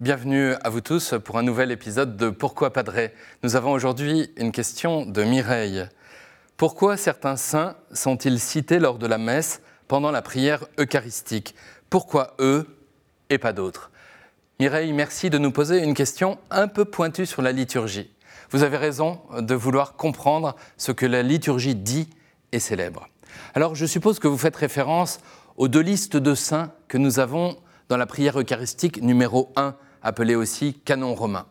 bienvenue à vous tous pour un nouvel épisode de Pourquoi Padré Nous avons aujourd'hui une question de Mireille. Pourquoi certains saints sont-ils cités lors de la messe pendant la prière eucharistique? Pourquoi eux et pas d'autres? Mireille, merci de nous poser une question un peu pointue sur la liturgie. Vous avez raison de vouloir comprendre ce que la liturgie dit et célèbre. Alors je suppose que vous faites référence aux deux listes de saints que nous avons dans la prière eucharistique numéro 1, appelée aussi canon romain.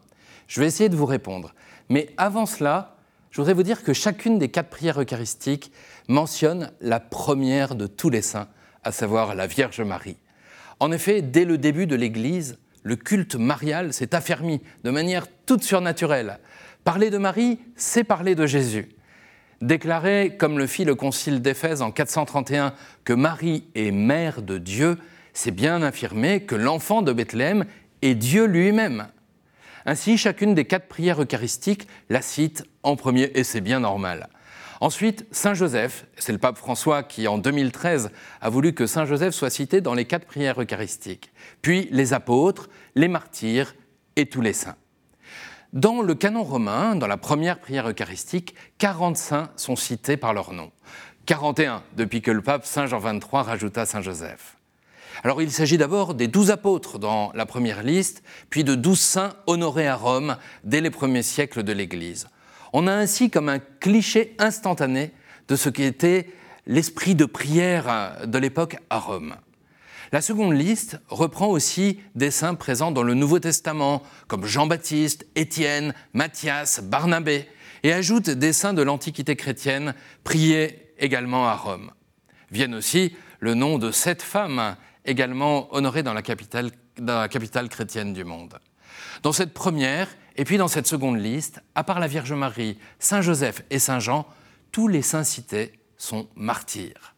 Je vais essayer de vous répondre. Mais avant cela, je voudrais vous dire que chacune des quatre prières eucharistiques mentionne la première de tous les saints, à savoir la Vierge Marie. En effet, dès le début de l'Église, le culte marial s'est affermi de manière toute surnaturelle. Parler de Marie, c'est parler de Jésus. Déclarer, comme le fit le concile d'Éphèse en 431, que Marie est mère de Dieu, c'est bien affirmer que l'enfant de Bethléem est Dieu lui-même. Ainsi, chacune des quatre prières eucharistiques la cite en premier, et c'est bien normal. Ensuite, Saint Joseph, c'est le pape François qui en 2013 a voulu que Saint Joseph soit cité dans les quatre prières eucharistiques. Puis les apôtres, les martyrs et tous les saints. Dans le canon romain, dans la première prière eucharistique, 40 saints sont cités par leur nom. 41 depuis que le pape Saint Jean XXIII rajouta Saint Joseph. Alors il s'agit d'abord des douze apôtres dans la première liste, puis de douze saints honorés à Rome dès les premiers siècles de l'Église. On a ainsi comme un cliché instantané de ce qui était l'esprit de prière de l'époque à Rome. La seconde liste reprend aussi des saints présents dans le Nouveau Testament, comme Jean-Baptiste, Étienne, Matthias, Barnabé, et ajoute des saints de l'Antiquité chrétienne priés également à Rome. Viennent aussi le nom de sept femmes également honorées dans la capitale, dans la capitale chrétienne du monde. Dans cette première et puis dans cette seconde liste, à part la Vierge Marie, Saint Joseph et Saint Jean, tous les saints cités sont martyrs.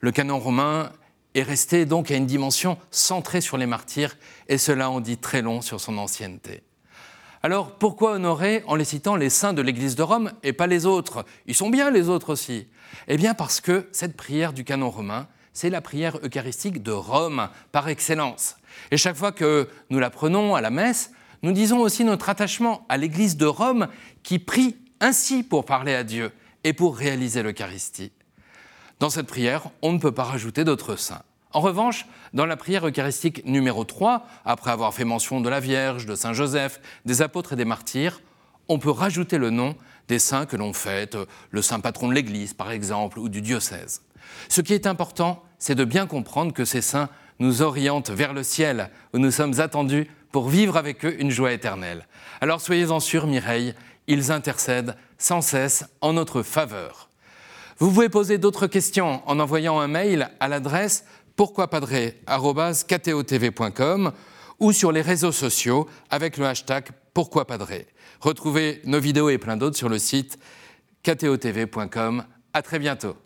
Le canon romain est resté donc à une dimension centrée sur les martyrs, et cela en dit très long sur son ancienneté. Alors pourquoi honorer en les citant les saints de l'Église de Rome et pas les autres? Ils sont bien les autres aussi. Eh bien parce que cette prière du canon romain, c'est la prière eucharistique de Rome par excellence. Et chaque fois que nous la prenons à la messe, nous disons aussi notre attachement à l'Église de Rome qui prie ainsi pour parler à Dieu et pour réaliser l'Eucharistie. Dans cette prière, on ne peut pas rajouter d'autres saints. En revanche, dans la prière eucharistique numéro 3, après avoir fait mention de la Vierge, de Saint Joseph, des apôtres et des martyrs, on peut rajouter le nom des saints que l'on fête, le saint patron de l'Église par exemple, ou du diocèse. Ce qui est important, c'est de bien comprendre que ces saints nous orientent vers le ciel, où nous sommes attendus pour vivre avec eux une joie éternelle. Alors soyez-en sûrs, Mireille, ils intercèdent sans cesse en notre faveur. Vous pouvez poser d'autres questions en envoyant un mail à l'adresse pourquoipadré.com ou sur les réseaux sociaux avec le hashtag pourquoipadré. Retrouvez nos vidéos et plein d'autres sur le site ktotv.com. À très bientôt.